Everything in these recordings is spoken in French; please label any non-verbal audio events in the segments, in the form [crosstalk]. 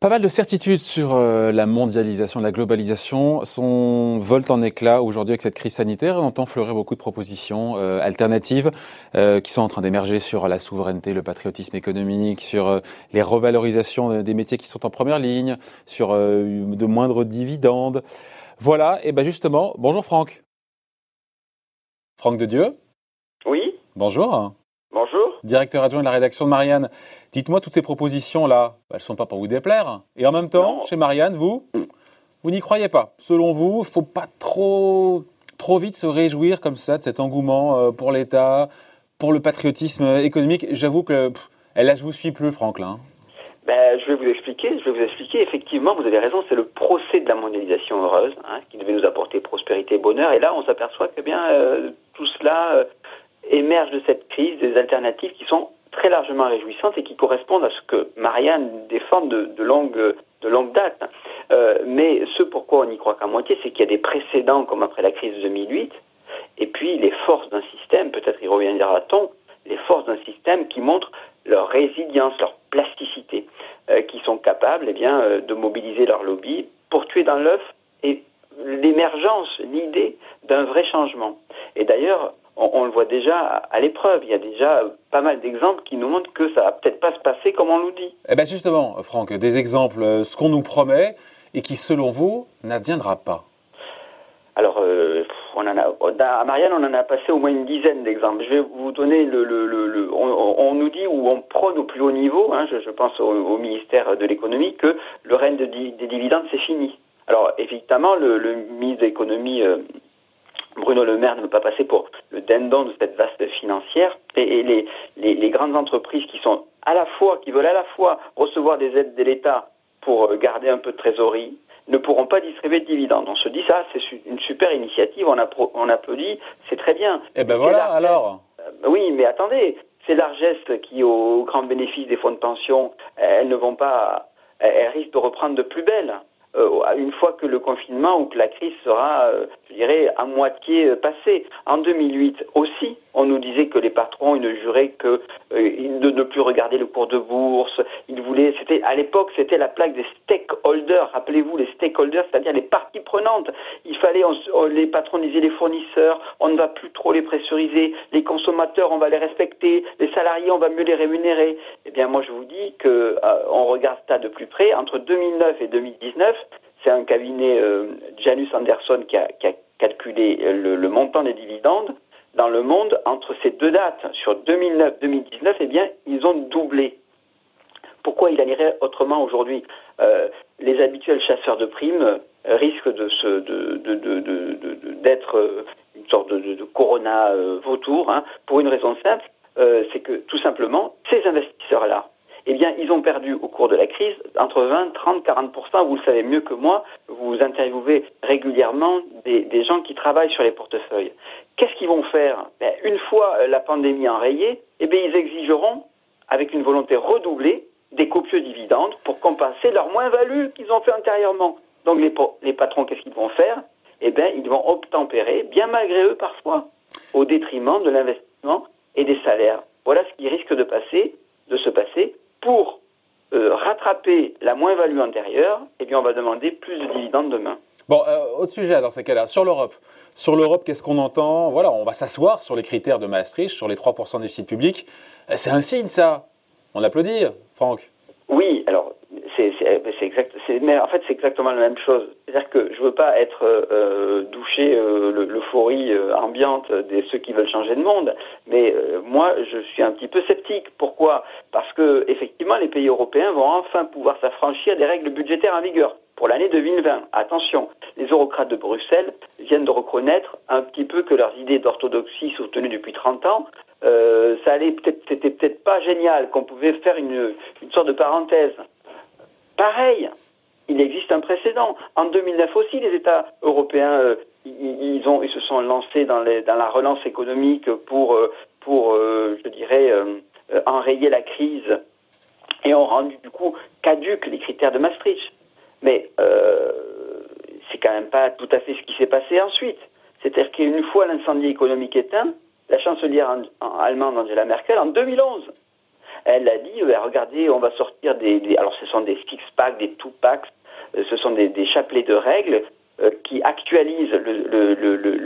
Pas mal de certitudes sur euh, la mondialisation, la globalisation sont volent en éclat aujourd'hui avec cette crise sanitaire. On entend fleurir beaucoup de propositions euh, alternatives euh, qui sont en train d'émerger sur la souveraineté, le patriotisme économique, sur les revalorisations des métiers qui sont en première ligne, sur de moindres dividendes. Voilà, et ben justement, bonjour Franck. Franck de Dieu. Bonjour. Bonjour. Directeur adjoint de la rédaction de Marianne. Dites-moi, toutes ces propositions-là, elles ne sont pas pour vous déplaire. Et en même temps, chez Marianne, vous, vous n'y croyez pas. Selon vous, il ne faut pas trop, trop vite se réjouir comme ça de cet engouement euh, pour l'État, pour le patriotisme économique. J'avoue que là, je vous suis plus, Franklin. Hein. Ben, je vais vous expliquer. Je vais vous expliquer. Effectivement, vous avez raison. C'est le procès de la mondialisation heureuse hein, qui devait nous apporter prospérité et bonheur. Et là, on s'aperçoit que bien euh, tout cela euh, émerge de cette crise des alternatives qui sont très largement réjouissantes et qui correspondent à ce que Marianne défend de, longue, de longue date. Euh, mais ce pourquoi on n'y croit qu'à moitié, c'est qu'il y a des précédents comme après la crise de 2008, et puis les forces d'un système, peut-être y reviendra-t-on, les forces d'un système qui montrent leur résilience, leur plasticité, euh, qui sont capables eh bien, euh, de mobiliser leur lobby pour tuer dans l'œuf l'émergence, l'idée d'un vrai changement. Et d'ailleurs, on, le voit déjà à l'épreuve. Il y a déjà pas mal d'exemples qui nous montrent que ça va peut-être pas se passer comme on nous dit. Eh bien justement, Franck, des exemples, euh, ce qu'on nous promet et qui, selon vous, n'adviendra pas. Alors, euh, on en a, à Marianne, on en a passé au moins une dizaine d'exemples. Je vais vous donner le. le, on, nous dit ou on prône au plus haut niveau, hein, je, pense au, ministère de l'économie, que le règne des dividendes, c'est fini. Alors, évidemment, le, ministre de l'économie. Euh, Bruno Le Maire ne veut pas passer pour le dindon de cette vaste financière et, les, les, grandes entreprises qui sont à la fois, qui veulent à la fois recevoir des aides de l'État pour euh, garder un peu de trésorerie, ne pourront pas distribuer de dividendes. On se dit ça, c'est une super initiative, on, on applaudit, c'est très bien. Et eh ben voilà alors. Euh, oui, mais attendez, ces largesses qui, au grand bénéfice des fonds de pension, elles ne vont pas, elles risquent de reprendre de plus belle. Euh, une fois que le confinement ou que la crise sera, euh, je dirais, à moitié euh, passée. En 2008 aussi, on nous disait que les patrons, ils ne juraient que de ne plus regarder le cours de bourse. Ils voulaient, c'était à l'époque, c'était la plaque des stakeholders. Rappelez-vous, les stakeholders, c'est-à-dire les parties prenantes. Il fallait, les patrons les fournisseurs, on ne va plus trop les pressuriser. Les consommateurs, on va les respecter. Les salariés, on va mieux les rémunérer. Eh bien, moi, je vous dis que on regarde ça de plus près. Entre 2009 et 2019, c'est un cabinet euh, Janus Anderson qui a, calculé le, montant des dividendes. Dans le monde, entre ces deux dates, sur 2009-2019, eh bien, ils ont doublé. Pourquoi il en irait autrement aujourd'hui? Euh, Les habituels chasseurs de primes euh, risquent de d'être une sorte de, corona vautour, hein, pour une raison simple, c'est que tout simplement, ces investisseurs-là, eh bien, ils ont perdu au cours de la crise entre 20, 30, 40% Vous le savez mieux que moi, vous interviewez régulièrement des, gens qui travaillent sur les portefeuilles. Qu'est-ce qu'ils vont faire? Ben, Une fois la pandémie enrayée, eh bien, ils exigeront, avec une volonté redoublée, des copieux dividendes pour compenser leur moins-value qu'ils ont fait antérieurement. Donc, les, patrons, qu'est-ce qu'ils vont faire? Eh bien, ils vont obtempérer, bien malgré eux parfois, au détriment de l'investissement et des salaires. Voilà ce qui risque de passer, de se passer rattraper la moins-value antérieure, eh bien, on va demander plus de dividendes demain. Bon, euh, autre sujet dans ces cas-là, sur l'Europe. Sur l'Europe, qu'est-ce qu'on entend? Voilà, on va s'asseoir sur les critères de Maastricht, sur les 3% de déficit public. Euh, c'est un signe, ça. On applaudit, Franck. Oui. Mais en fait, c'est exactement la même chose. C'est-à-dire que je veux pas être euh, euh douché euh, l'euphorie ambiante de ceux qui veulent changer de monde, mais moi, je suis un petit peu sceptique. Pourquoi? Parce que effectivement, les pays européens vont enfin pouvoir s'affranchir des règles budgétaires en vigueur pour l'année 2020. Attention, les eurocrates de Bruxelles viennent de reconnaître un petit peu que leurs idées d'orthodoxie soutenues depuis 30 ans, ça allait peut-être, c'était peut-être pas génial, qu'on pouvait faire une sorte de parenthèse. Pareil, il existe un précédent. En 2009 aussi, les États européens, euh, se sont lancés dans, la relance économique pour, euh, euh, je dirais, enrayer la crise et ont rendu du coup caduques les critères de Maastricht. Mais c'est quand même pas tout à fait ce qui s'est passé ensuite. C'est-à-dire qu'une fois l'incendie économique éteint, la chancelière allemande Angela Merkel en 2011. Elle a dit, euh, regardez, on va sortir des, Alors ce sont des six-packs, des two-packs, euh, ce sont des, chapelets de règles euh, qui actualisent le,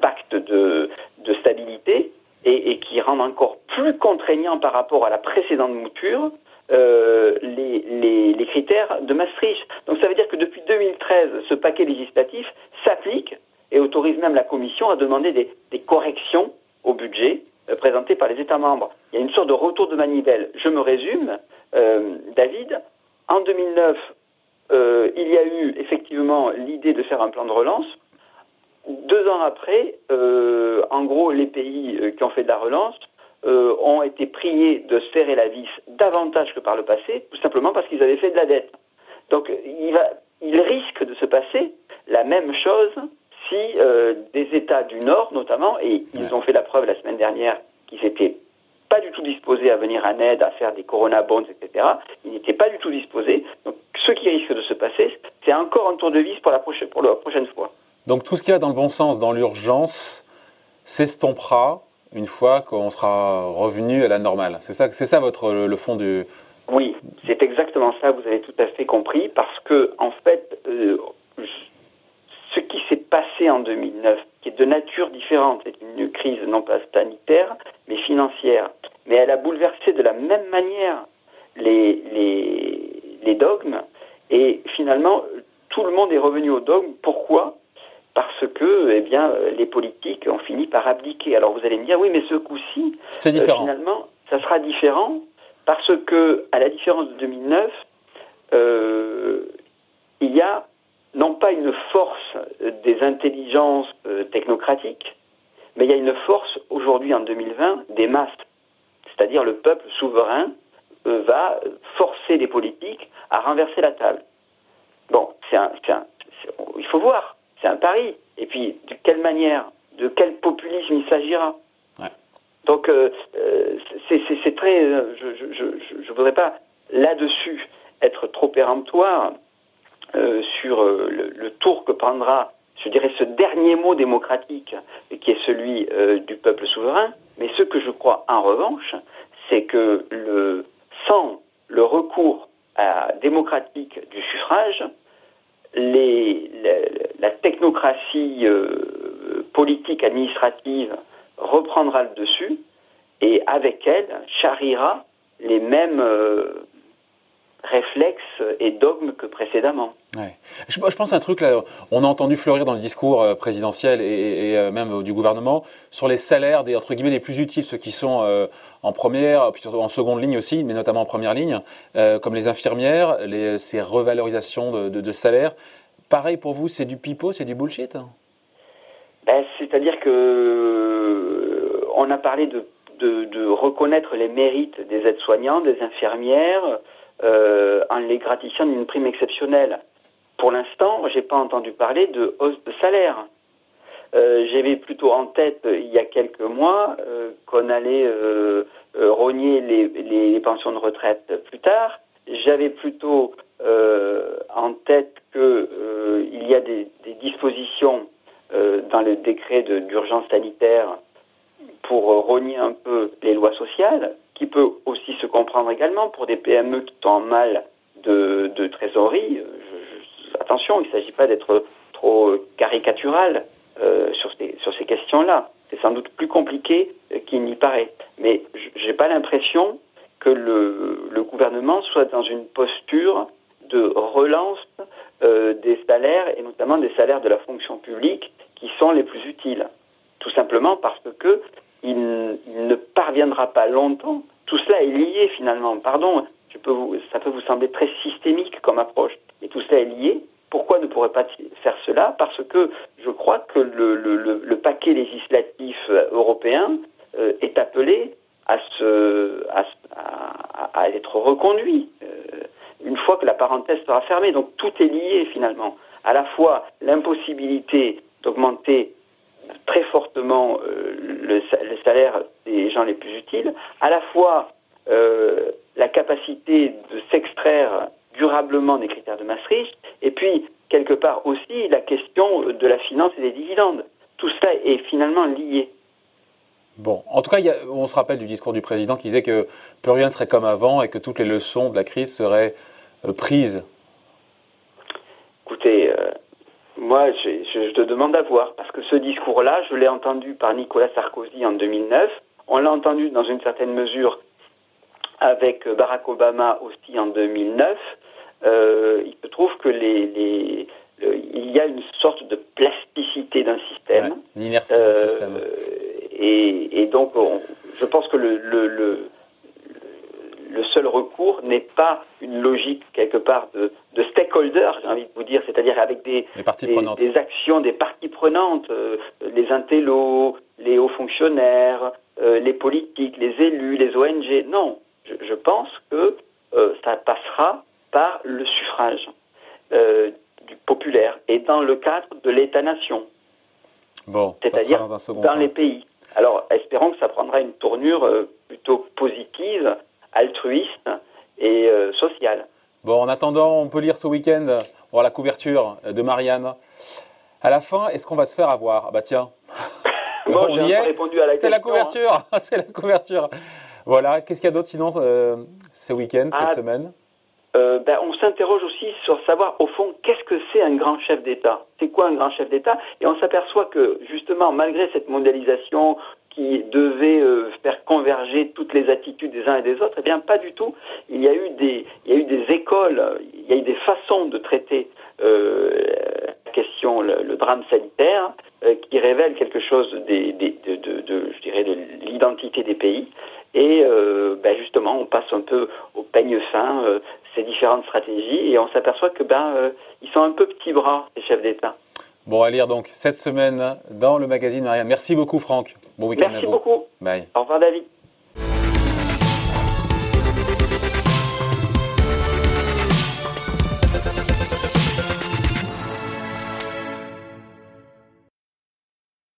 pacte de, stabilité et, qui rendent encore plus contraignant par rapport à la précédente mouture les, les, critères de Maastricht. Donc ça veut dire que depuis 2013, ce paquet législatif s'applique et autorise même la Commission à demander des, corrections au budget euh, présenté par les États membres. Il y a une sorte de retour de manivelle. Je me résume, euh, David. En 2009, euh, il y a eu effectivement l'idée de faire un plan de relance. Deux ans après, en gros, les pays qui ont fait de la relance ont été priés de serrer la vis davantage que par le passé, tout simplement parce qu'ils avaient fait de la dette. Donc, il risque de se passer la même chose euh, des États du Nord, notamment, et ils ont fait la preuve la semaine dernière qu'ils n'étaient pas du tout disposés à venir en aide, à faire des Corona Bonds, etc., ils n'étaient pas du tout disposés. Donc, ce qui risque de se passer, c'est encore un tour de vis pour la, prochaine, pour la prochaine fois. Donc, tout ce qui va dans le bon sens, dans l'urgence, s'estompera une fois qu'on sera revenu à la normale. C'est ça, c'est ça votre, le fond du. Oui, c'est exactement ça, vous avez tout à fait compris, parce que, en fait, euh, passé en 2009, qui est de nature différente, c'est une crise non pas sanitaire, mais financière. Mais elle a bouleversé de la même manière les, les, dogmes, et finalement, tout le monde est revenu au dogme. Pourquoi? Parce que eh bien, les politiques ont fini par abdiquer. Alors vous allez me dire, oui, mais ce coup-ci, euh, finalement, ça sera différent parce que, à la différence de 2009, euh, il y a non pas une force des intelligences euh, technocratiques, mais il y a une force aujourd'hui en 2020 des masses. C'est-à-dire le peuple souverain euh, va forcer les politiques à renverser la table. Bon, c'est un, il faut voir, c'est un pari. Et puis, de quelle manière, de quel populisme il s'agira Donc, euh, c'est très. Je ne voudrais pas là-dessus être trop péremptoire, euh, sur euh, le, tour que prendra, je dirais, ce dernier mot démocratique, qui est celui euh, du peuple souverain. Mais ce que je crois en revanche, c'est que le, sans le recours démocratique du suffrage, la, technocratie politique administrative reprendra le dessus et avec elle charriera les mêmes réflexes et dogmes que précédemment. Ouais. Je, pense à un truc là, on a entendu fleurir dans le discours euh, présidentiel et, euh, même du gouvernement sur les salaires des entre guillemets les plus utiles, ceux qui sont euh, en première, puis en seconde ligne aussi, mais notamment en première ligne, comme les infirmières, les, ces revalorisations de, de, de salaire. Pareil pour vous, c'est du pipeau, c'est du bullshit ben, C'est-à-dire que on a parlé de, de, reconnaître les mérites des aides-soignants, des infirmières, euh, en les gratifiant d'une prime exceptionnelle. Pour l'instant, je n'ai pas entendu parler de hausse de salaire. Euh, J'avais plutôt en tête, il y a quelques mois, euh, qu'on allait euh, euh, rogner les, pensions de retraite plus tard. J'avais plutôt en tête qu'il y a des dispositions dans le décret d'urgence sanitaire pour rogner un peu les lois sociales qui peut aussi se comprendre également pour des PME qui sont en mal de, trésorerie. attention, il ne s'agit pas d'être trop caricatural euh, sur ces, questions-là. C'est sans doute plus compliqué euh, qu'il n'y paraît. Mais je n'ai pas l'impression que le, gouvernement soit dans une posture de relance euh, des salaires, et notamment des salaires de la fonction publique, qui sont les plus utiles. Tout simplement parce que il, ne parviendra pas longtemps. Tout cela est lié finalement. Pardon, je peux vous, ça peut vous sembler très systémique comme approche, mais tout cela est lié. Pourquoi ne pourrait pas faire cela? Parce que je crois que le, le, le paquet législatif européen euh, est appelé à, se, à, être reconduit euh, une fois que la parenthèse sera fermée. Donc tout est lié finalement. À la fois l'impossibilité d'augmenter très fortement euh, le, salaire des gens les plus utiles, à la fois euh, la capacité de s'extraire durablement des critères de Maastricht, et puis quelque part aussi la question de la finance et des dividendes. tout cela est finalement lié. Bon, en tout cas, on se rappelle du discours du président qui disait que plus rien ne serait comme avant et que toutes les leçons de la crise seraient euh, prises. Écoutez, euh, moi, je, te demande à voir, parce que ce discours-là, je l'ai entendu par Nicolas Sarkozy en 2009, on l'a entendu dans une certaine mesure avec Barack Obama aussi en 2009. Euh, il se trouve que les, il y a une sorte de plasticité d'un système. L'inertie du système et, donc, je pense que le, le, seul recours n'est pas une logique quelque part de, de stakeholder, j'ai envie de vous dire, c'est-à-dire avec des, des, actions des parties prenantes, euh, les intellos, les hauts fonctionnaires, euh, les politiques, les élus, les ONG. Non, je, pense que euh, ça passera par le suffrage du populaire et dans le cadre de l'État-nation. Bon, c'est-à-dire dans, dans les pays. Alors, espérons que ça prendra une tournure euh, plutôt positive, altruiste et euh, sociale. Bon, en attendant, on peut lire ce week-end la couverture de Marianne. À la fin, est-ce qu'on va se faire avoir? Ah Bah tiens, On y est. C'est la couverture, [laughs] c'est la couverture. Voilà. Qu'est-ce qu'il y a d'autre sinon euh, ce week-end, cette ah, semaine? euh, ben, on s'interroge aussi sur savoir, au fond, qu'est-ce que c'est un grand chef d'État? C'est quoi un grand chef d'État? Et on s'aperçoit que, justement, malgré cette mondialisation qui devait euh, faire converger toutes les attitudes des uns et des autres, eh bien, pas du tout. Il y a eu des, il y a eu des écoles, il y a eu des façons de traiter euh, la question, le, drame sanitaire, euh, révèlent quelque chose des, des, de, de, de, je dirais, de l'identité des pays. Et ben justement, on passe un peu au peigne fin ces différentes stratégies et on s'aperçoit que ben euh, ils sont un peu petits bras les chefs d'État. Bon, à lire donc cette semaine dans le magazine Maria. Merci beaucoup Franck. Bon week-end à vous. Merci beaucoup. Bye. Au revoir David.